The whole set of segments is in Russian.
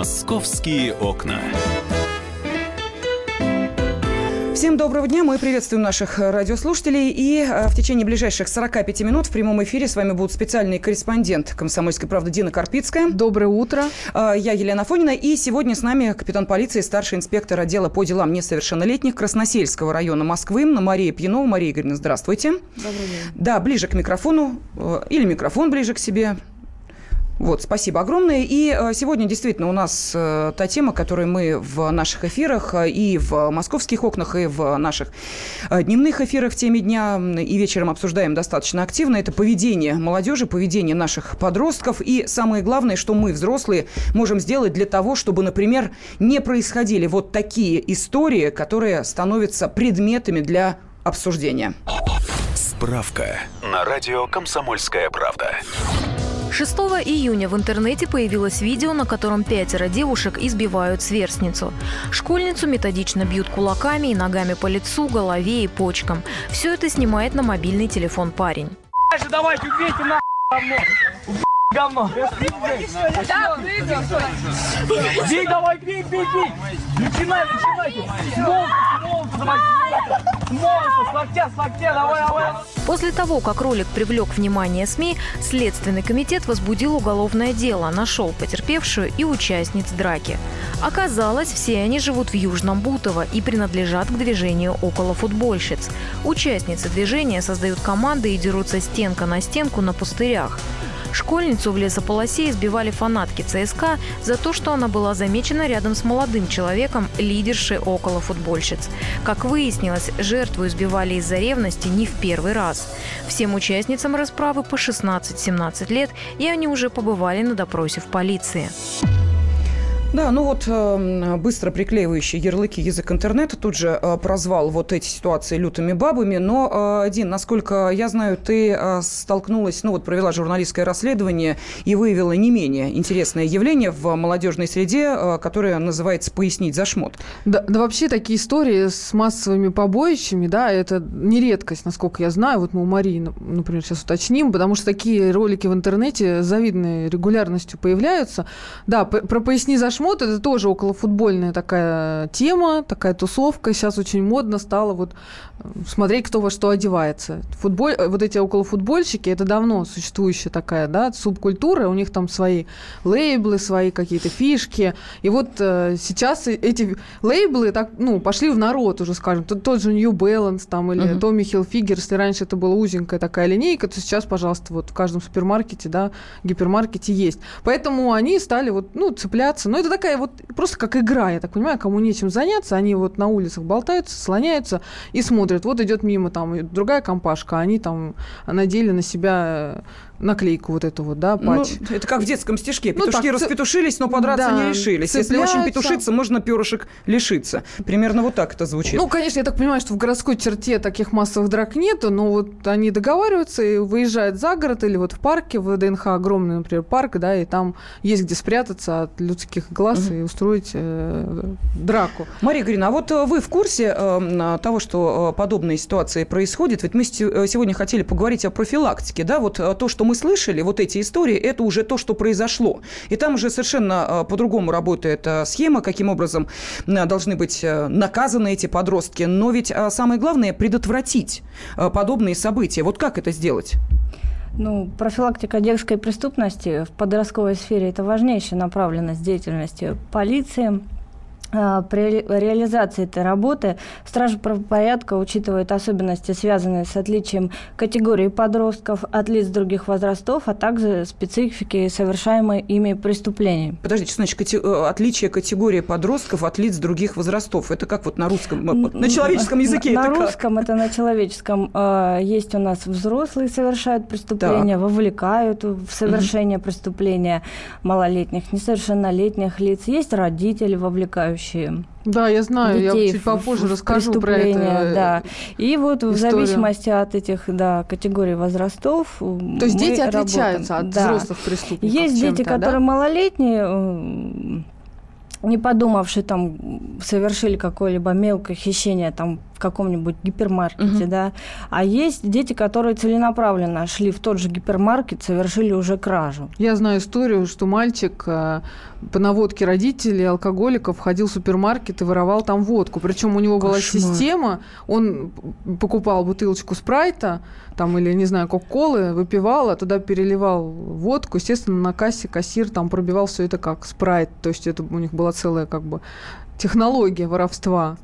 Московские окна. Всем доброго дня. Мы приветствуем наших радиослушателей. И э, в течение ближайших 45 минут в прямом эфире с вами будут специальный корреспондент «Комсомольской правды» Дина Карпицкая. Доброе утро. Э, я Елена Фонина. И сегодня с нами капитан полиции, старший инспектор отдела по делам несовершеннолетних Красносельского района Москвы Мария Пьянова. Мария Игоревна, здравствуйте. Добрый день. Да, ближе к микрофону. Э, или микрофон ближе к себе. Вот, спасибо огромное. И э, сегодня действительно у нас э, та тема, которую мы в наших эфирах э, и в московских окнах, и в наших дневных эфирах в теме дня и вечером обсуждаем достаточно активно. Это поведение молодежи, поведение наших подростков. И самое главное, что мы, взрослые, можем сделать для того, чтобы, например, не происходили вот такие истории, которые становятся предметами для обсуждения. Справка на радио «Комсомольская правда». 6 июня в интернете появилось видео, на котором пятеро девушек избивают сверстницу. Школьницу методично бьют кулаками и ногами по лицу, голове и почкам. Все это снимает на мобильный телефон парень. Давайте, убейте на говно. Бей, давай, бей, бей, бей. Начинай, начинайте. Молоту, молоту, После того, как ролик привлек внимание СМИ, Следственный комитет возбудил уголовное дело, нашел потерпевшую и участниц драки. Оказалось, все они живут в Южном Бутово и принадлежат к движению около футбольщиц. Участницы движения создают команды и дерутся стенка на стенку на пустырях. Школьницу в лесополосе избивали фанатки ЦСКА за то, что она была замечена рядом с молодым человеком, лидершей около футбольщиц. Как выяснилось, жертву избивали из-за ревности не в первый раз. Всем участницам расправы по 16-17 лет, и они уже побывали на допросе в полиции. Да, ну вот э, быстро приклеивающие ярлыки язык интернета тут же э, прозвал вот эти ситуации лютыми бабами. Но, э, Дин, насколько я знаю, ты э, столкнулась, ну вот провела журналистское расследование и выявила не менее интересное явление в молодежной среде, э, которое называется «пояснить за шмот». Да, да вообще такие истории с массовыми побоищами, да, это не редкость, насколько я знаю. Вот мы у Марии, например, сейчас уточним, потому что такие ролики в интернете завидной регулярностью появляются. Да, про «поясни за шмот» флешмоб это тоже околофутбольная такая тема, такая тусовка. Сейчас очень модно стало вот э, смотреть, кто во что одевается. Футболь, э, вот эти околофутбольщики, это давно существующая такая, да, субкультура, у них там свои лейблы, свои какие-то фишки. И вот э, сейчас эти лейблы так, ну, пошли в народ уже, скажем. Тот, тот же New Balance там или uh-huh. Tommy Hilfiger, если раньше это была узенькая такая линейка, то сейчас, пожалуйста, вот в каждом супермаркете, да, гипермаркете есть. Поэтому они стали вот, ну, цепляться. Но это такая вот просто как игра, я так понимаю, кому нечем заняться, они вот на улицах болтаются, слоняются и смотрят. Вот идет мимо там другая компашка, они там надели на себя наклейку вот эту вот, да, ну, патч. Ну, это как в детском стишке. Ну, Петушки ну, так, распетушились, но подраться да, не решились. Цепляются. Если очень петушиться, можно перышек лишиться. Примерно вот так это звучит. Ну, конечно, я так понимаю, что в городской черте таких массовых драк нету, но вот они договариваются и выезжают за город или вот в парке, в ДНХ огромный, например, парк, да, и там есть где спрятаться от людских глаз угу. и устроить э, драку. Мария Грина, а вот э, вы в курсе э, того, что э, подобные ситуации происходят? Ведь мы э, сегодня хотели поговорить о профилактике, да, вот то, что мы слышали, вот эти истории, это уже то, что произошло. И там уже совершенно по-другому работает схема, каким образом должны быть наказаны эти подростки. Но ведь самое главное предотвратить подобные события. Вот как это сделать? Ну, профилактика детской преступности в подростковой сфере – это важнейшая направленность деятельности полиции, а, при реализации этой работы Стража правопорядка учитывает особенности, связанные с отличием категории подростков от лиц других возрастов, а также специфики совершаемой ими преступлений. Подождите, значит, кати- э, отличие категории подростков от лиц других возрастов? Это как вот на русском, на человеческом языке? На это русском это на человеческом. Есть у нас взрослые совершают преступления, так. вовлекают в совершение угу. преступления малолетних, несовершеннолетних лиц. Есть родители, вовлекающие составляющие. Да, я знаю, детей я чуть попозже в, расскажу про это. Да. И вот историю. в зависимости от этих да, категорий возрастов. То есть дети работаем. отличаются от да. взрослых преступников. Есть дети, которые да? малолетние не подумавши там совершили какое-либо мелкое хищение там каком-нибудь гипермаркете, угу. да. А есть дети, которые целенаправленно шли в тот же гипермаркет, совершили уже кражу. Я знаю историю, что мальчик э, по наводке родителей алкоголиков ходил в супермаркет и воровал там водку. Причем у него Кошмар. была система, он покупал бутылочку спрайта, там, или, не знаю, кока-колы, выпивал, а туда переливал водку. Естественно, на кассе кассир там пробивал все это как спрайт. То есть это у них была целая как бы технология воровства.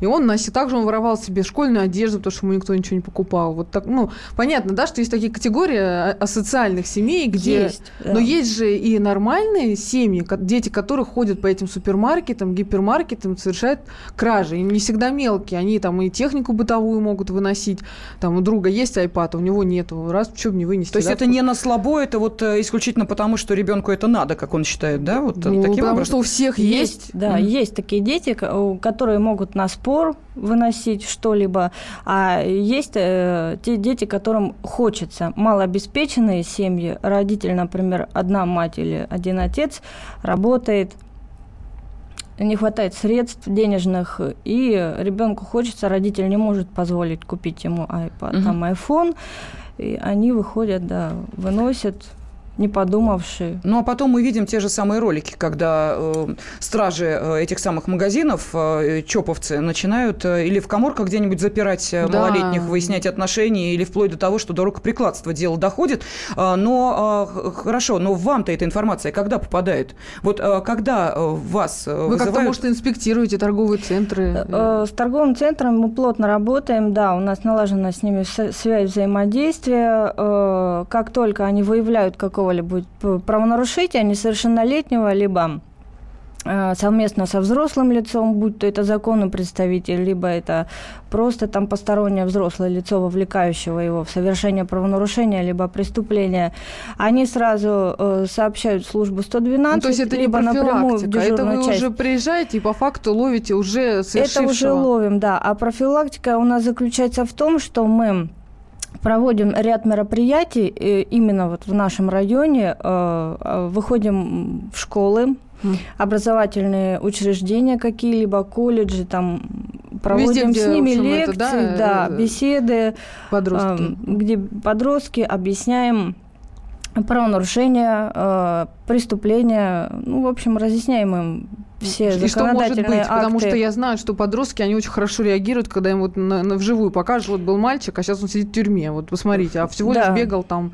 И он носил, также он воровал себе школьную одежду, потому что ему никто ничего не покупал. Вот так, ну, понятно, да, что есть такие категории асоциальных семей, где... Есть, да. Но есть же и нормальные семьи, дети которых ходят по этим супермаркетам, гипермаркетам, совершают кражи. И не всегда мелкие, они там и технику бытовую могут выносить. Там у друга есть iPad, а у него нету. Раз, что бы не вынести. То есть да? это не на слабо, это вот э, исключительно потому, что ребенку это надо, как он считает, да? Вот ну, таким потому образом? что у всех есть. есть да, mm-hmm. есть такие дети, которые могут на спор спор выносить что-либо, а есть э, те дети, которым хочется. Малообеспеченные семьи, родитель, например, одна мать или один отец работает, не хватает средств денежных, и ребенку хочется, родитель не может позволить купить ему iPad, угу. там iPhone, и они выходят, да, выносят не подумавшие. Ну, а потом мы видим те же самые ролики, когда э, стражи э, этих самых магазинов, э, чоповцы, начинают э, или в коморках где-нибудь запирать э, да. малолетних, выяснять отношения, или вплоть до того, что до рукоприкладства дело доходит. Э, но э, хорошо, но вам-то эта информация когда попадает? Вот э, когда э, вас э, Вы вызывают... как-то, может, инспектируете торговые центры? Э, с торговым центром мы плотно работаем, да, у нас налажена с ними связь взаимодействия. Э, как только они выявляют какого какого-либо правонарушения несовершеннолетнего, либо э, совместно со взрослым лицом, будь то это законный представитель, либо это просто там постороннее взрослое лицо, вовлекающего его в совершение правонарушения, либо преступления, они сразу э, сообщают службу 112, ну, то есть это либо не напрямую в это вы часть. уже приезжаете и по факту ловите уже совершившего. Это уже ловим, да. А профилактика у нас заключается в том, что мы проводим ряд мероприятий именно вот в нашем районе. Э, э, выходим в школы, образовательные учреждения какие-либо, колледжи, там проводим Везде, с ними лекции, это, да, да, э, беседы, подростки. где подростки объясняем правонарушения, преступления, ну, в общем, разъясняем им все и что может быть? Акты. Потому что я знаю, что подростки, они очень хорошо реагируют, когда им вот на, на вживую покажут, вот был мальчик, а сейчас он сидит в тюрьме, вот посмотрите, а всего лишь да. бегал там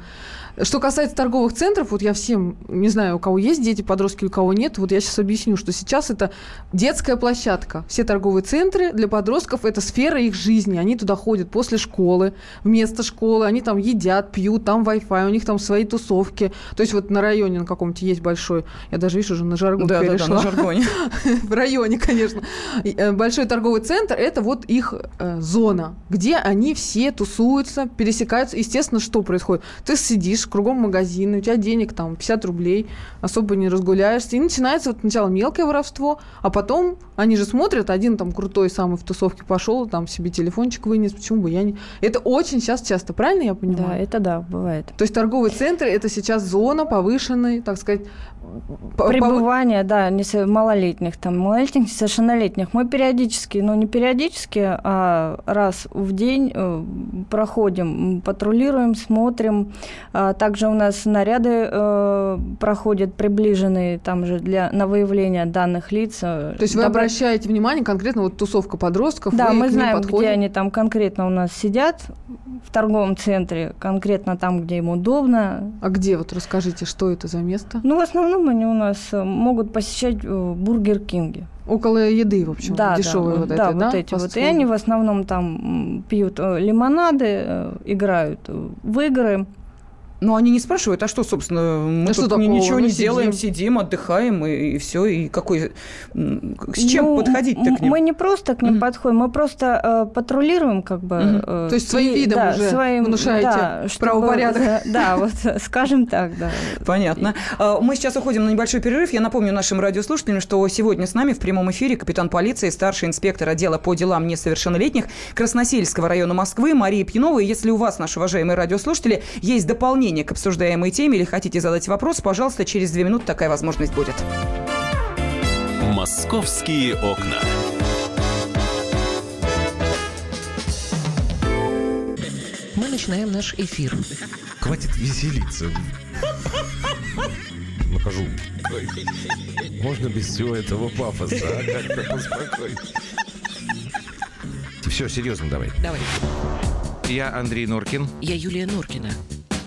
что касается торговых центров, вот я всем, не знаю, у кого есть дети, подростки, у кого нет, вот я сейчас объясню, что сейчас это детская площадка. Все торговые центры для подростков – это сфера их жизни. Они туда ходят после школы, вместо школы, они там едят, пьют, там Wi-Fi, у них там свои тусовки. То есть вот на районе на каком-то есть большой, я даже, вижу, уже на жаргон да, перешла. Да, да, на жаргоне. В районе, конечно. Э, большой торговый центр – это вот их э, зона, где они все тусуются, пересекаются. Естественно, что происходит? Ты сидишь, ходишь кругом магазины, у тебя денег там 50 рублей, особо не разгуляешься. И начинается вот сначала мелкое воровство, а потом они же смотрят, один там крутой самый в тусовке пошел, там себе телефончик вынес, почему бы я не... Это очень сейчас часто, правильно я понимаю? Да, это да, бывает. То есть торговый центр – это сейчас зона повышенной, так сказать, Пребывание, да, малолетних, там, малолетних, несовершеннолетних. Мы периодически, ну, не периодически, а раз в день э, проходим, патрулируем, смотрим. А также у нас наряды э, проходят приближенные, там же, для, на выявление данных лиц. Э, То есть вы Добро... обращаете внимание конкретно, вот тусовка подростков, Да, мы знаем, где они там конкретно у нас сидят, в торговом центре, конкретно там, где им удобно. А где, вот расскажите, что это за место? Ну, в основном они у нас э, могут посещать э, Бургер Кинги. Около еды, в общем, да, дешевые да, вот да, эти, вот да? эти вот. И они в основном там пьют э, лимонады, играют в игры. Но они не спрашивают, а что, собственно, мы а тут что ничего не сидим. делаем, сидим, отдыхаем, и, и все, и какой... С чем ну, подходить-то к ним? Мы не просто к ним mm-hmm. подходим, мы просто э, патрулируем, как бы... Mm-hmm. Э, То есть своим и, видом да, уже своим, внушаете да, правопорядок? Чтобы, да, вот, скажем так, да. Понятно. А, мы сейчас уходим на небольшой перерыв. Я напомню нашим радиослушателям, что сегодня с нами в прямом эфире капитан полиции, старший инспектор отдела по делам несовершеннолетних Красносельского района Москвы Мария Пьянова. И если у вас, наши уважаемые радиослушатели, есть дополнение дополнение к обсуждаемой теме или хотите задать вопрос, пожалуйста, через две минуты такая возможность будет. «Московские окна». начинаем наш эфир. Хватит веселиться. Нахожу. Можно без всего этого пафоса, а? Как-то поспокойнее. Все, серьезно давай. Давай. Я Андрей Норкин. Я Юлия Норкина.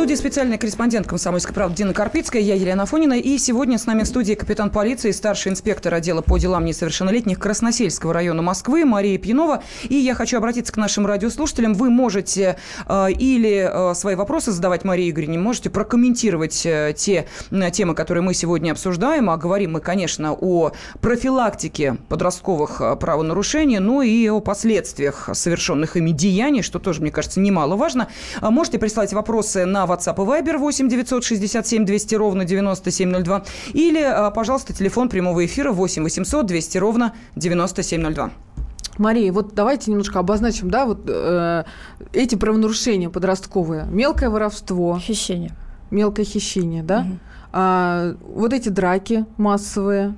Студии специальный корреспондент «Комсомольской правды» Дина Карпицкая, я Елена Афонина. И сегодня с нами в студии капитан полиции, старший инспектор отдела по делам несовершеннолетних Красносельского района Москвы Мария Пьянова. И я хочу обратиться к нашим радиослушателям. Вы можете э, или э, свои вопросы задавать Марии Игоревне, можете прокомментировать э, те э, темы, которые мы сегодня обсуждаем. А говорим мы, конечно, о профилактике подростковых э, правонарушений, но и о последствиях совершенных ими деяний, что тоже, мне кажется, немаловажно. А Можете прислать вопросы на WhatsApp и Viber 8 967 200 ровно 9702 или, а, пожалуйста, телефон прямого эфира 8 800 200 ровно 9702. Мария, вот давайте немножко обозначим, да, вот э, эти правонарушения подростковые. Мелкое воровство, Хищение. мелкое хищение, да? Мгм. А, вот эти драки массовые,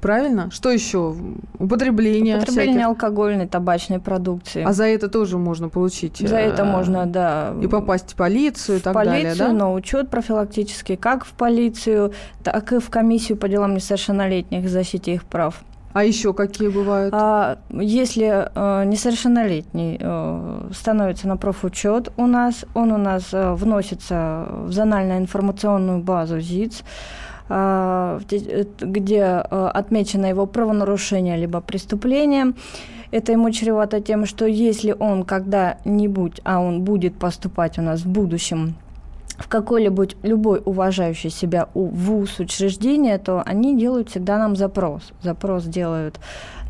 правильно? Что еще? Употребление. Употребление всяких. алкогольной, табачной продукции. А за это тоже можно получить. За это э, можно, да. И попасть в полицию и так полицию, далее, да? на учет профилактический, как в полицию, так и в комиссию по делам несовершеннолетних защите их прав. А еще какие бывают? А если э, несовершеннолетний э, становится на профучет у нас, он у нас э, вносится в зонально-информационную базу ЗИЦ, где- э, где э, отмечено его правонарушение либо преступление. Это ему чревато тем, что если он когда-нибудь, а он будет поступать у нас в будущем в какой-либо любой уважающий себя вуз, учреждение, то они делают всегда нам запрос. Запрос делают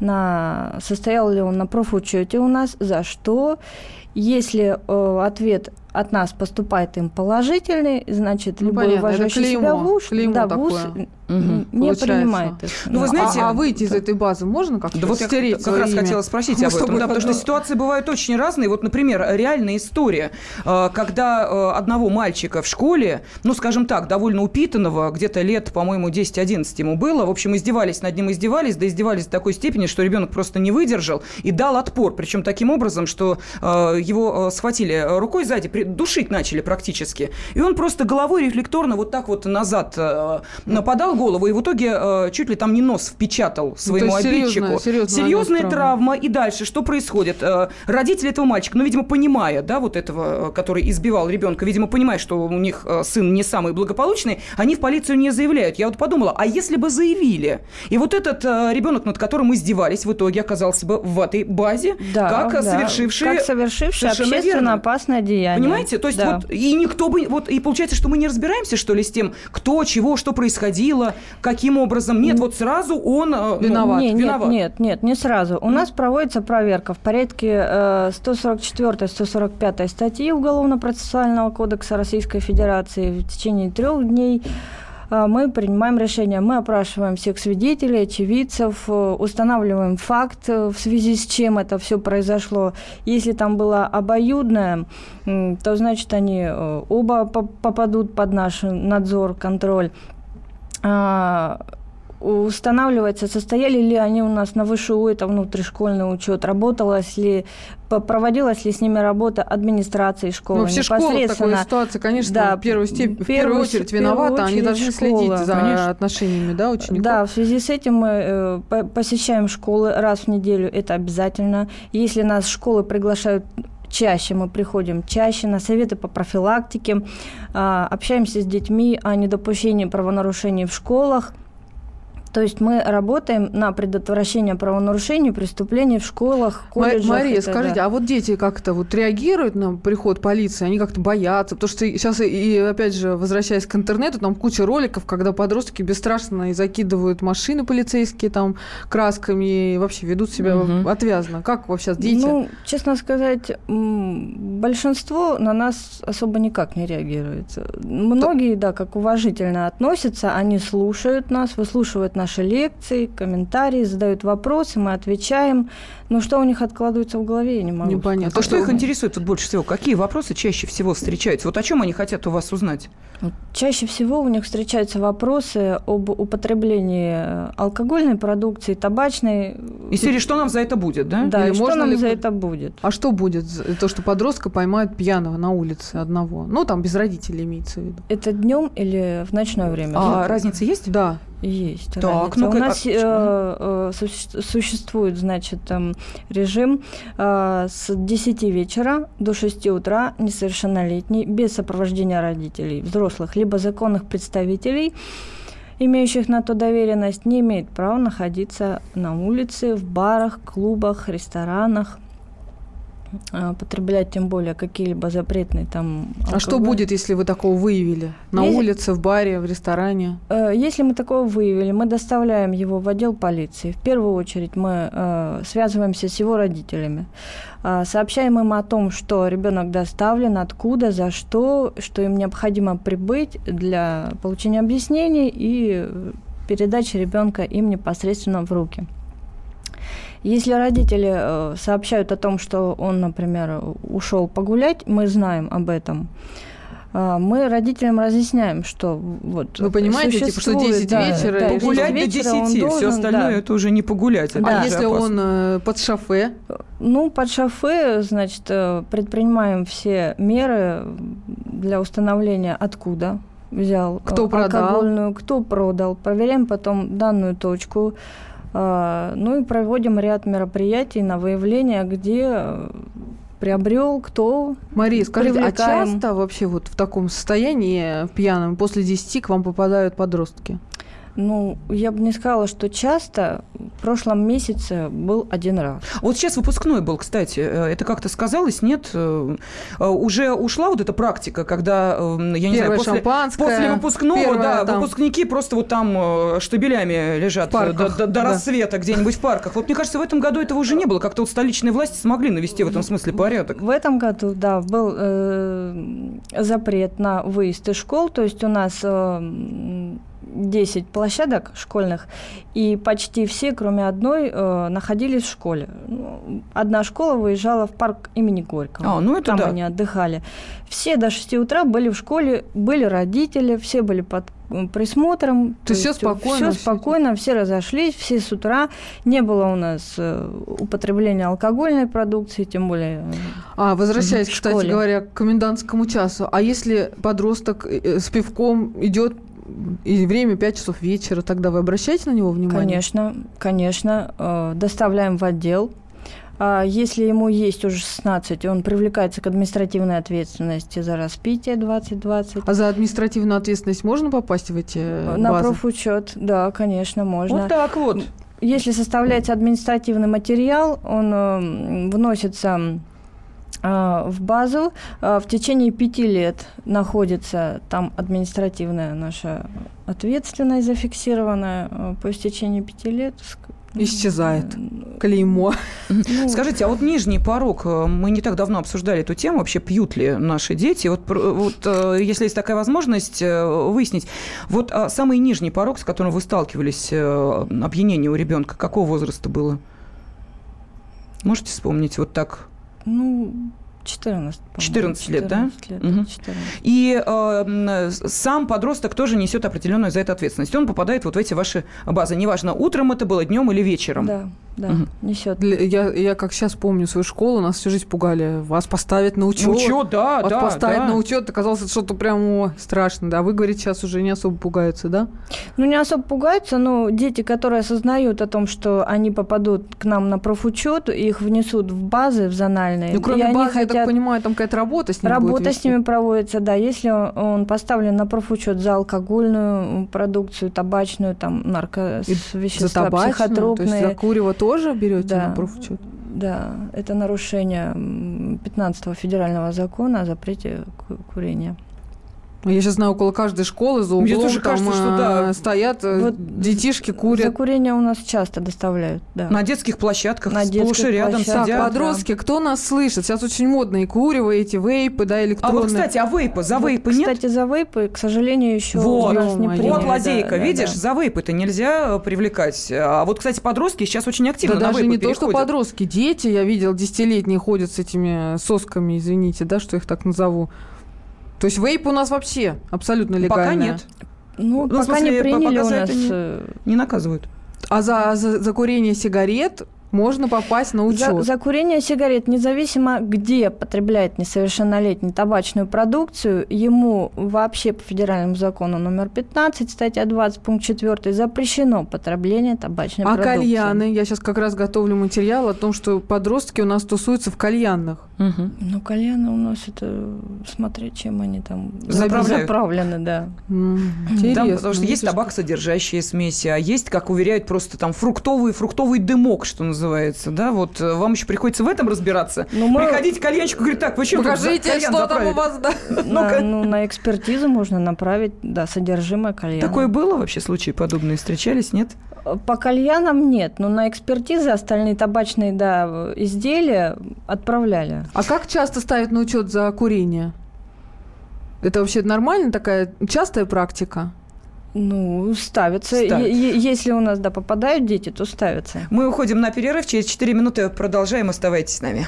на состоял ли он на профучете у нас, за что. Если э, ответ от нас поступает им положительный, значит, Ну, любой понятно, уважающий себя клеймо, вуз, клеймо да, вуз такое. м, не получается. принимает их. Ну, вы Да. знаете, а, а выйти из этой базы можно как-то? Да вот я как свое раз имя? хотела спросить Мы об этом, да, потому что ситуации бывают очень разные. Вот, например, реальная история, э, когда э, одного мальчика в школе, ну, скажем так, довольно упитанного, где-то лет, по-моему, 10-11 ему было, в общем, издевались над ним, издевались, да издевались до такой степени, что ребенок просто не выдержал и дал отпор, причем таким образом, что э, его схватили рукой сзади, душить начали практически, и он просто головой рефлекторно вот так вот назад э, нападал голову, и в итоге э, чуть ли там не нос впечатал своему есть серьезная- обидчику. серьезная Серьезная нанес травма. травму. И дальше что происходит? Э, Родители этого мальчика, ну, видимо, понимая, да, вот этого, который избивал ребенка, видимо, понимая, что у них сын не самый благополучный, они в полицию не заявляют. Я вот подумала, а если бы заявили? И вот этот э, ребенок, над которым издевались, в итоге оказался бы в этой базе, Да, как да, совершивший... как совершивший общественно верно. опасное деяние. Понимаете? То есть Да. вот и никто бы вот и получается, что мы не разбираемся что ли с тем, кто, чего, что происходило, каким образом. Нет, вот сразу он э, ну, Виноват. Не, виноват. Нет, нет, нет, не сразу. У нас проводится проверка в порядке э, 144-145 статьи Уголовно-процессуального кодекса Российской Федерации в течение трех дней мы принимаем решение. Мы опрашиваем всех свидетелей, очевидцев, э, устанавливаем факт, э, в связи с чем это все произошло. Если там было обоюдное, то значит они э, оба по- попадут под наш надзор, контроль. Устанавливается, состояли ли они у нас на ВШУ, это внутришкольный учет, работалась ли, проводилась ли с ними работа администрации школы. Ну, все школы в такой ситуации, конечно, Да, в первую, степ- в первую очередь в первую виноваты, они должны школа. следить за Конечно. отношениями да, учеников. Да, в связи с этим мы э, по- посещаем школы раз в неделю, это обязательно. Если нас школы приглашают чаще, мы приходим чаще на советы по профилактике, а, общаемся с детьми о недопущении правонарушений в школах. То есть мы работаем на предотвращение правонарушений, преступлений в школах, колледжах. Мария, скажите, да. а вот дети как-то вот реагируют на приход полиции? Они как-то боятся? Потому что сейчас, и, опять же, возвращаясь к интернету, там куча роликов, когда подростки бесстрашно и закидывают машины полицейские там красками и вообще ведут себя Мгм. отвязно. Как вообще дети? Ну, честно сказать, большинство на нас особо никак не реагирует. Многие, да, как уважительно относятся, они слушают нас, выслушивают наши лекции, комментарии, задают вопросы, мы отвечаем. Но что у них откладывается в голове, я не могу Непонятно. А что их интересует вот больше всего? Какие вопросы чаще всего встречаются? Вот о чем они хотят у вас узнать? Чаще всего у них встречаются вопросы об употреблении э, алкогольной продукции, табачной. И серии, что нам за это будет, да? Да, Или и что нам ли за это будет? А что будет? То, что подростка поймают пьяного на улице одного. Ну, там без родителей имеется в виду. Это днем или в ночное время? А разница есть? Да. Есть. Так, разница. ну-ка, У нас а э, почему? э, суще- существует, значит, там, режим э, с 10 вечера до 6 утра несовершеннолетний, без сопровождения родителей, взрослых, либо законных представителей, имеющих на то доверенность, не имеет права находиться на улице, в барах, клубах, ресторанах, э, потреблять тем более какие-либо запретные там А что алкоголь. будет, если вы такого выявили? На Если- улице, в баре, в ресторане? Э, Если мы такого выявили, мы доставляем его в отдел полиции. В первую очередь мы э, связываемся с его родителями, э, сообщаем им о том, что ребенок доставлен, откуда, за что, что им необходимо прибыть для получения объяснений и передачи ребенка им непосредственно в руки. Если родители э, сообщают о том, что он, например, ушел погулять, мы знаем об этом. а, Мы родителям разъясняем, что вот Вы понимаете, типа, что существует, 10 да, вечера да, Погулять до 10 вечера он 10, все должен, остальное да. это уже не погулять. это Да. А если опасно. он э, под шофе? Ну, под шофе, значит, э, предпринимаем все меры для установления, откуда взял Кто продал? алкогольную, кто продал. Проверяем потом данную точку. Э, Ну и проводим ряд мероприятий на выявление, где э, приобрел, кто. Мария, скажите, а Привлекаем. часто вообще вот в таком состоянии пьяном после 10 к вам попадают подростки? Ну, я бы не сказала, что часто. В прошлом месяце был один раз. Вот сейчас выпускной был, кстати. Э, Это как-то сказалось, нет? Э, э, Уже ушла вот эта практика, когда, э, я не Первое знаю, после, после выпускного, первое да, там- выпускники просто вот там штабелями лежат до, до- до да. рассвета где-нибудь в парках. Вот мне кажется, в этом году этого уже не было. Как-то вот столичные власти смогли навести в этом смысле порядок. В этом году, да, был э, запрет на выезд из школ, то есть у нас э, 10 площадок школьных, и почти все, кроме одной, э, находились в школе. Ну, Одна школа выезжала в парк имени Горького. А, ну это Там да. они отдыхали. Все до 6 утра были в школе, были родители, все были под присмотром. То есть всё спокойно, Все спокойно, все разошлись, все с утра. Не было у нас э, употребления алкогольной продукции, тем более э, А, возвращаясь, кстати говоря, к комендантскому часу. А если подросток э, с пивком идет и время 5 часов вечера, тогда вы обращаете на него внимание? Конечно, конечно. э, Доставляем в отдел. А Если ему есть уже 16, он привлекается к административной ответственности за распитие 2020. А за административную ответственность можно попасть в эти э, На базы? профучет, да, конечно, можно. Вот так вот. Если составляется административный материал, он э, вносится в базу. Э, В течение пяти лет находится там административная наша ответственность зафиксированная. Э, По истечении пяти лет... ск- Исчезает. Клеймо. ну, Скажите, а вот нижний порог, э, мы не так давно обсуждали эту тему, вообще пьют ли наши дети? Вот, вот э, если есть такая возможность э, выяснить, вот а, самый нижний порог, с которым вы сталкивались, опьянение у ребенка, какого возраста было? Можете вспомнить вот так? Ну, 14, по-моему. 14 лет, да? 14 лет, Мгм. 14. И э, сам подросток тоже несет определенную за это ответственность. Он попадает вот в эти ваши базы. Неважно, утром это было, днем или вечером. Да, да, Мгм. несет. Для- Я, я как сейчас помню свою школу, нас всю жизнь пугали. Вас поставят на учет. Ну, чё, да, Вас да, поставить да. на учет, оказалось, это что-то прям страшно. Да, вы говорите, сейчас уже не особо пугаются, да? Ну, не особо пугаются, но дети, которые осознают о том, что они попадут к нам на профучет, их внесут в базы, в зональные. Ну, кроме и они базы, я так понимаю, там какая-то работа с ними Работа с ними проводится, да. Если он поставлен на профучет за алкогольную продукцию, табачную, там, нарко... И с- За табачную, то есть психотропные. за курево тоже берете Да. на профучет? Да, это нарушение м, 15 федерального закона о запрете ку- курения. Я сейчас знаю, около каждой школы за Мне углом тоже там, кажется, что э, да. стоят э, Вот детишки, За курят. курение у нас часто доставляют, да. На детских площадках На сплошь детских и рядом сидят. Так, подростки, кто нас слышит? Сейчас очень модно и курево, эти вейпы, да, А электронные. вот, кстати, а вейпы? За Вот, вейпы нет? Кстати, за вейпы, к сожалению, еще Вот, у нас не приняли. Вот да, лазейка, да, видишь, да. за вейпы-то нельзя э, привлекать. А вот, кстати, подростки сейчас очень Да активно на даже вейпы не то, что переходят. подростки, дети, я видел, десятилетние ходят с этими сосками, извините, да, что их так назову. То есть вейп у нас вообще абсолютно легально. Пока нет, Ну, Ну, пока смысле, не приняли пока у нас. не- э, не наказывают. А за, за, за курение сигарет можно попасть на учет. За, за курение сигарет, независимо где потребляет несовершеннолетний табачную продукцию, ему вообще по федеральному закону номер 15, статья 20, пункт 4, запрещено потребление табачной А продукции. кальяны? Я сейчас как раз готовлю материал о том, что подростки у нас тусуются в кальянных. Ну, кальяны у нас это, смотря чем они там Заправляют. заправлены, да. Интересно. потому что есть видишь, табакосодержащие смеси, а есть, как уверяют, просто там фруктовый, фруктовый дымок, что называется, да, вот э, вам еще приходится в этом разбираться. Ну, мы- Приходите к кальянщику, говорит, так, вы за Покажите, кальян что там заправили?» у вас, да. На, ну, на экспертизу можно направить, да, содержимое кальяна. Такое было вообще случаи подобные? Встречались, нет? По кальянам нет, но на экспертизы остальные табачные да, изделия отправляли. А как часто ставят на учет за курение? Это вообще нормально такая частая практика? Ну, ставятся. Ставят. Е- е- Если у нас, да, попадают дети, то ставятся. Мы уходим на перерыв, через 4 минуты продолжаем, оставайтесь с нами.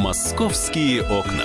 Московские окна.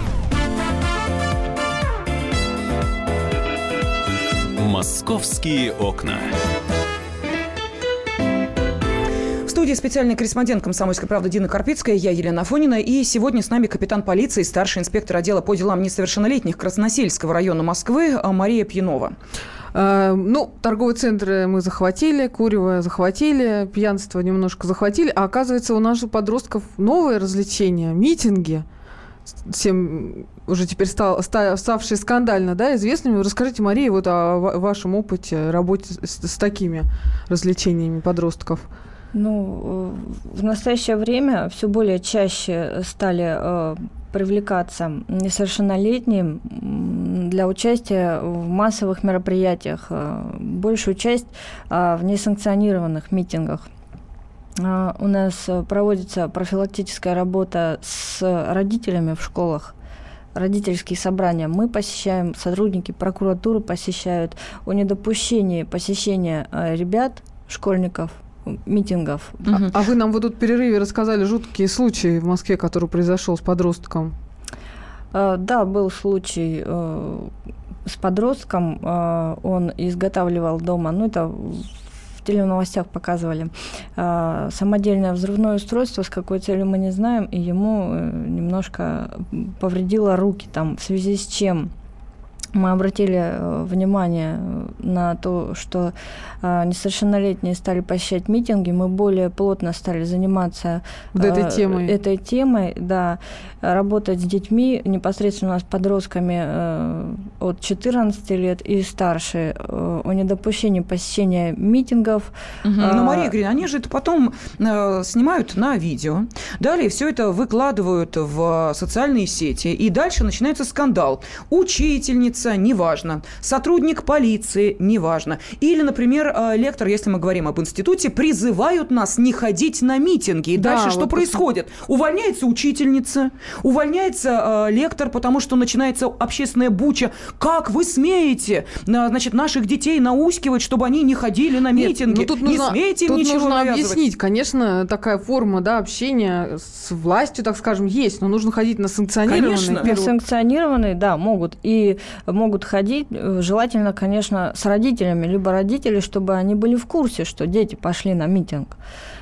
Московские окна. В студии специальный корреспондент «Комсомольской правды» Дина Карпицкая, я Елена Афонина. И сегодня с нами капитан полиции, старший инспектор отдела по делам несовершеннолетних Красносельского района Москвы а, Мария Пьянова. Э, Ну, торговые центры мы захватили, курево захватили, пьянство немножко захватили, а оказывается, у нас же подростков новые развлечения, митинги, всем уже теперь стал, ста- ставшие скандально, да, известными. Расскажите, Мария, вот о ва- вашем опыте работы с, с такими развлечениями подростков. Ну, э, в настоящее время все более чаще стали э, привлекаться несовершеннолетние для участия в массовых мероприятиях, э, большую часть э, в несанкционированных митингах. А, У нас э, проводится профилактическая работа с родителями в школах, родительские собрания. Мы посещаем, сотрудники прокуратуры посещают о недопущении посещения э, ребят, школьников, митингов. А, а вы нам вот тут в перерыве рассказали жуткие случаи в Москве, который произошел с подростком. Э, Да, был случай э, с подростком. э, Он изготавливал дома, ну это в теленовостях показывали, э, самодельное взрывное устройство, с какой целью мы не знаем, и ему э, немножко повредило руки, там, в связи с чем мы обратили э, внимание э, на то, что несовершеннолетние стали посещать митинги, мы более плотно стали заниматься Вот этой темой. этой темой, да, работать с детьми, непосредственно с подростками э, от 14 лет и старше, э, о недопущении посещения митингов. А, Но, Мария Игоревна, они же это потом э, снимают на видео. Далее все это выкладывают в социальные сети. И дальше начинается скандал. Учительница, неважно. Сотрудник полиции, неважно. Или, например, лектор, если мы говорим об институте, призывают нас не ходить на митинги. И Да, дальше что вот происходит? Увольняется учительница, увольняется э, лектор, потому что начинается общественная буча. Как вы смеете, на- значит, наших детей наускивать, чтобы они не ходили на Нет, митинги? ну тут не нужно, смейте им тут ничего нужно навязывать. объяснить. Конечно, такая форма да, общения с властью, так скажем, есть, но нужно ходить на санкционированные. Конечно. первую- Санкционированные, да, могут. И могут ходить, э, желательно, конечно, с родителями, либо родители, чтобы они были в курсе, что дети пошли на митинг.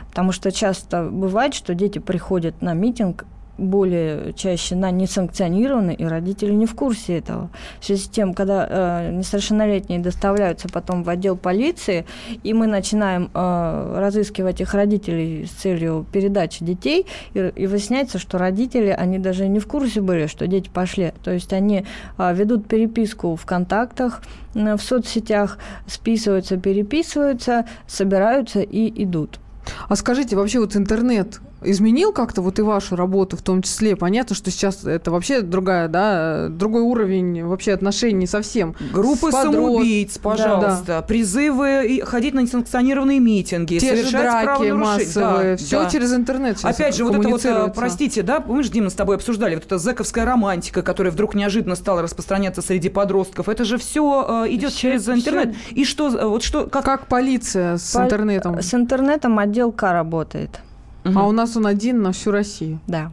Потому что часто бывает, что дети приходят на митинг более чаще на несанкционированный, и родители не в курсе этого. В связи с тем, когда э, несовершеннолетние доставляются потом в отдел полиции, и мы начинаем э, разыскивать их родителей с целью передачи детей, и, и выясняется, что родители, они даже не в курсе были, что дети пошли. То есть они э, ведут переписку в контактах, э, в соцсетях, списываются, переписываются, собираются и идут. А скажите, вообще вот интернет изменил как-то вот и вашу работу в том числе? Понятно, что сейчас это вообще другая, да, другой уровень вообще отношений совсем. Группы самоубийц, пожалуйста, да. призывы ходить на несанкционированные митинги, Те совершать же драки массовые, да, все да. через интернет Опять же, вот это вот, э, простите, да, мы же, Дима, с тобой обсуждали, вот эта зэковская романтика, которая вдруг неожиданно стала распространяться среди подростков, это же все э, идет через интернет. И что, э, вот что, как... Как полиция с По... интернетом? С интернетом отдел К работает. Угу. А у нас он один на всю Россию. Да.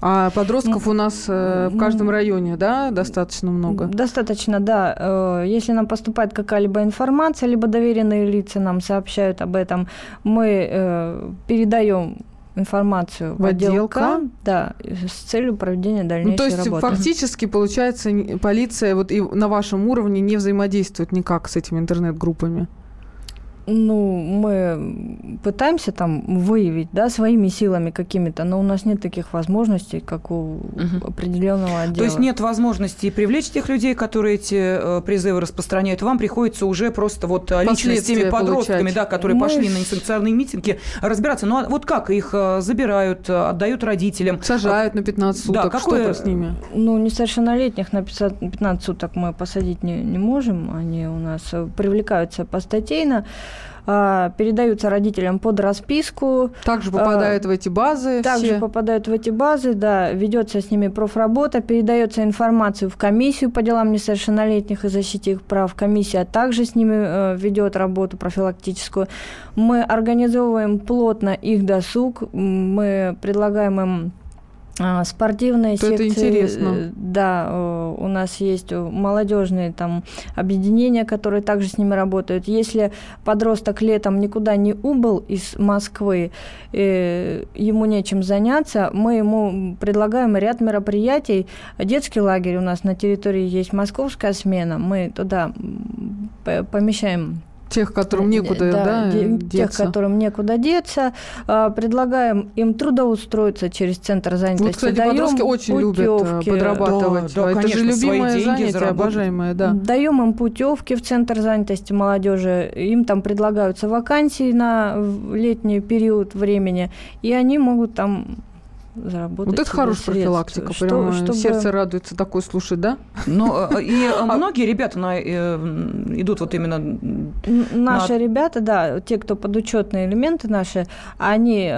А подростков у нас э, в каждом районе, да, достаточно много? Достаточно, да. Э, если нам поступает какая-либо информация, либо доверенные лица нам сообщают об этом, мы э, передаем информацию в, в отдел К, да, с целью проведения дальнейшей ну, то есть работы. фактически, получается, полиция вот и на вашем уровне не взаимодействует никак с этими интернет-группами? Ну, мы пытаемся там выявить, да, своими силами какими-то, но у нас нет таких возможностей, как у угу. определенного отдела. То есть нет возможности привлечь тех людей, которые эти э, призывы распространяют. Вам приходится уже просто вот э, лично с теми подростками, получать. да, которые мы... пошли на несанкционные митинги, разбираться. Ну, а вот как их э, забирают, отдают родителям? Сажают на 15 суток. Да, какое... Что с ними? Ну, несовершеннолетних на 15 суток мы посадить не, не можем. Они у нас привлекаются постатейно. А, передаются родителям под расписку. Также попадают а, в эти базы. Также все. попадают в эти базы, да, ведется с ними профработа, передается информацию в комиссию по делам несовершеннолетних и защите их прав. Комиссия также с ними э, ведет работу профилактическую. Мы организовываем плотно их досуг, мы предлагаем им спортивные То секции. Это интересно. Э, да, у нас есть молодежные там объединения, которые также с ними работают. Если подросток летом никуда не убыл из Москвы, э, ему нечем заняться, мы ему предлагаем ряд мероприятий. Детский лагерь у нас на территории есть московская смена, мы туда помещаем Тех, которым некуда да, да, де, тех, которым некуда деться. А, предлагаем им трудоустроиться через центр занятости. Вот, кстати, Даем подростки очень путевки. любят подрабатывать. Да, да, Это конечно, же любимое занятие, обожаемое, да. Даем им путевки в центр занятости молодежи. Им там предлагаются вакансии на летний период времени, и они могут там заработать. Вот это хорошая профилактика, что, прямо чтобы... сердце радуется такое слушать, да? Ну, э, и э, а многие ребята на, э, идут вот именно... Наши на... ребята, да, те, кто подучетные элементы наши, они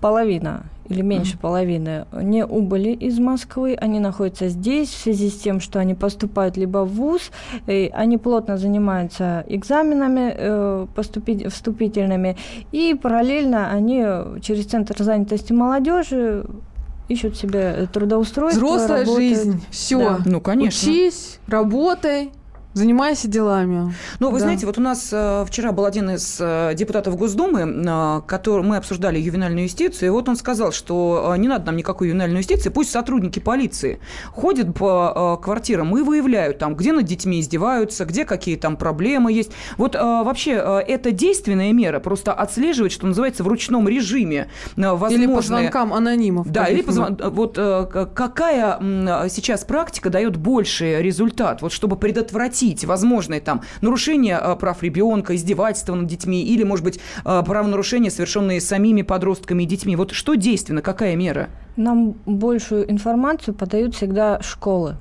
половина или меньше mm-hmm. половины не убыли из Москвы, они находятся здесь в связи с тем, что они поступают либо в ВУЗ, и они плотно занимаются экзаменами э, поступить, вступительными, и параллельно они через Центр занятости молодежи ищут себе трудоустройство. Взрослая работают. жизнь, все. Да. Ну, конечно. Учись, работай, Занимайся делами. Ну, вы да. знаете, вот у нас э, вчера был один из э, депутатов Госдумы, э, который мы обсуждали ювенальную юстицию, и вот он сказал, что не надо нам никакой ювенальной юстиции, пусть сотрудники полиции ходят по квартирам и выявляют там, где над детьми издеваются, где какие там проблемы есть. Вот вообще это действенная мера, просто отслеживать, что называется, в ручном режиме возможные... Или по звонкам анонимов. Да, или по звон... Вот какая сейчас практика дает больший результат, вот чтобы предотвратить допустить возможные там нарушения э, прав ребенка, издевательства над детьми или, может быть, э, правонарушения, совершенные самими подростками и детьми. Вот что действенно, какая мера? Нам большую информацию подают всегда школы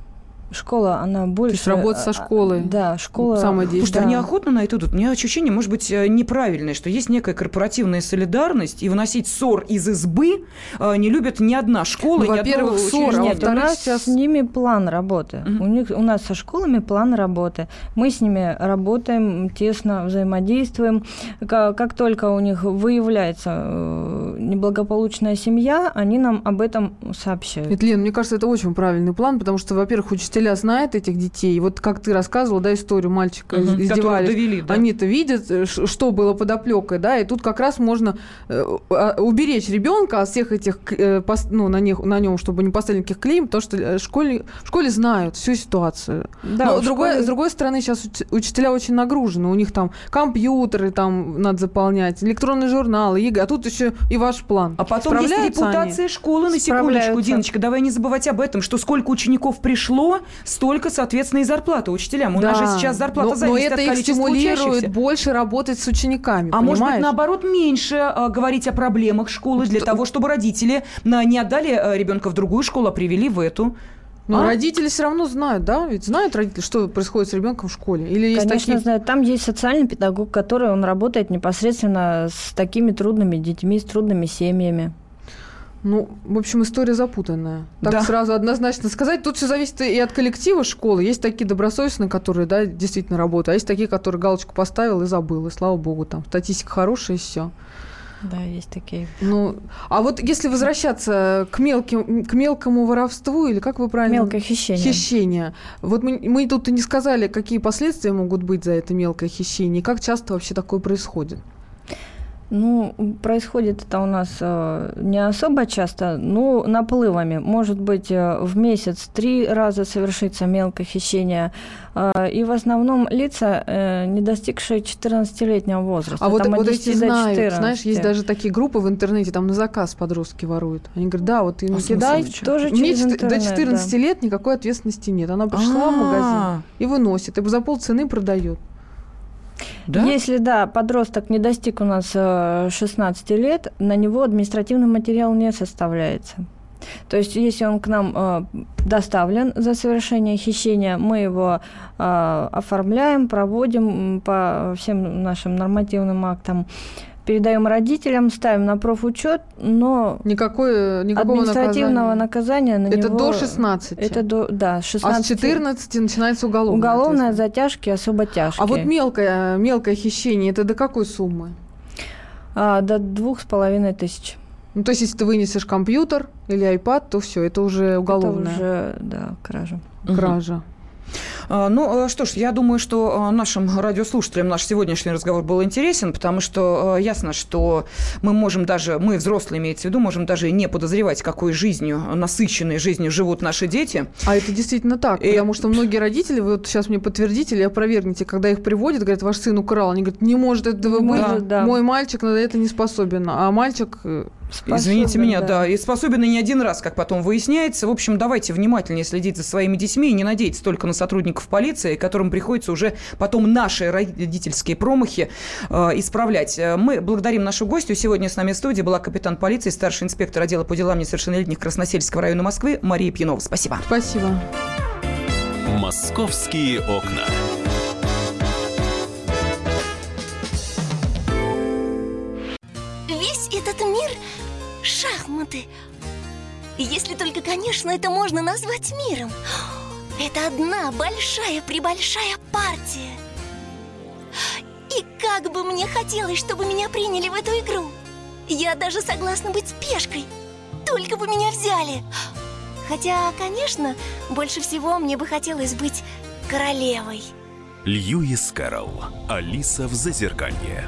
школа, она больше... То есть работа со школой. Да, школа... Самое Потому что да. они охотно на это идут. У меня ощущение, может быть, э, неправильное, что есть некая корпоративная солидарность, и выносить ссор из избы э, не любят ни одна школа, ну, ни во-первых, ссор, а Нет, у нас сейчас... с ними план работы. Угу. У, них, у нас со школами план работы. Мы с ними работаем, тесно взаимодействуем. Как, как только у них выявляется э, неблагополучная семья, они нам об этом сообщают. Это, Лен, мне кажется, это очень правильный план, потому что, во-первых, учителя учителя знают этих детей. Вот как ты рассказывала, да, историю мальчика Мгм. издевались. Довели, да. Они-то видят, э, что было подоплекой, да, и тут как раз можно э, а, уберечь ребенка от всех этих, э, ну, на, них, на нем, чтобы не поставили никаких клейм, потому что школе, в школе знают всю ситуацию. Да, Но другой, школе- с другой стороны, сейчас учителя очень нагружены. У них там компьютеры там надо заполнять, электронные журналы, ЕГЭ, а тут еще и ваш план. А потом есть Справляются они? репутация школы, на секундочку. Диночка. Давай не забывать об этом, что сколько учеников пришло, столько, соответственно, и зарплата учителям. У нас же сейчас зарплата но, зависит но это от их количества стимулирует учащихся. больше работать с учениками, А может быть, понимаешь? наоборот, меньше э, говорить о проблемах школы для того, чтобы родители э, не отдали э, ребенка в другую школу, а привели в эту. Но А? родители все равно знают, да? Ведь знают родители, что происходит с ребенком в школе? Или есть Конечно, такие... знаю. Там есть социальный педагог, который он работает непосредственно с такими трудными детьми, с трудными семьями. Ну, в общем, история запутанная. Так Да. сразу однозначно сказать. Тут все зависит и от коллектива школы. Есть такие добросовестные, которые, да, действительно работают. А есть такие, которые галочку поставил и забыл. И слава богу, там статистика хорошая, и все. Да, есть такие. Ну, а вот если возвращаться к, мелким, к мелкому воровству, или как вы правильно... Мелкое хищение. Хищение. Вот мы, мы тут и не сказали, какие последствия могут быть за это мелкое хищение, и как часто вообще такое происходит. Ну, происходит это у нас э, не особо часто, ну, наплывами. Может быть, э, в месяц три раза совершится мелкое хищение. Э, и в основном лица, не достигшие 14-летнего возраста. А вот, там от вот 10 эти знают, 14. знаешь, есть даже такие группы в интернете, там на заказ подростки воруют. Они говорят, да, вот не А чём? Тоже Мне до интернет, 14 да. лет никакой ответственности нет. Она пришла в магазин А, и выносит, и за полцены продает. Да? Если, да, подросток не достиг у нас э, 16 лет, на него административный материал не составляется. То есть, если он к нам э, доставлен за совершение хищения, мы его э, оформляем, проводим по всем нашим нормативным актам, передаем родителям, ставим на профучет, но Никакой, никакого административного наказания. наказания на Это него... до 16. Это до, да, а 16. с 14 начинается Уголовная ответственность. затяжки особо тяжкие. А вот мелкое, мелкое хищение, это до какой суммы? А, до двух с половиной тысяч. Ну, то есть, если ты вынесешь компьютер или iPad, то все, это уже уголовная Это уже, да, кража. кража. А, Ну э, что ж, я думаю, что э, нашим радиослушателям наш сегодняшний разговор был интересен, потому что э, ясно, что мы можем даже, мы взрослые имеется в виду, можем даже и не подозревать, какой жизнью, насыщенной жизнью живут наши дети. А это действительно так, И- потому что многие родители, вы вот сейчас мне подтвердите или опровергните, когда их приводят, говорят, ваш сын украл, они говорят, не может этого быть, может, да. мой мальчик на это не способен, а мальчик... э, Извините Способен, меня, да. и способен и не один раз, как потом выясняется. В общем, давайте внимательнее следить за своими детьми и не надеяться только на сотрудников полиции, которым приходится уже потом наши родительские промахи э, исправлять. Э, Мы благодарим нашу гостью. Сегодня с нами в студии была капитан полиции, старший инспектор отдела по делам несовершеннолетних Красносельского района Москвы Мария Пьянова. Спасибо. Спасибо. Московские окна. Весь этот мир — шахматы. Если только, конечно, это можно назвать миром. Это одна большая-пребольшая партия. И как бы мне хотелось, чтобы меня приняли в эту игру. Я даже согласна быть пешкой. Только бы меня взяли. Хотя, конечно, больше всего мне бы хотелось быть королевой. Льюис Кэрролл. Алиса в Зазеркалье.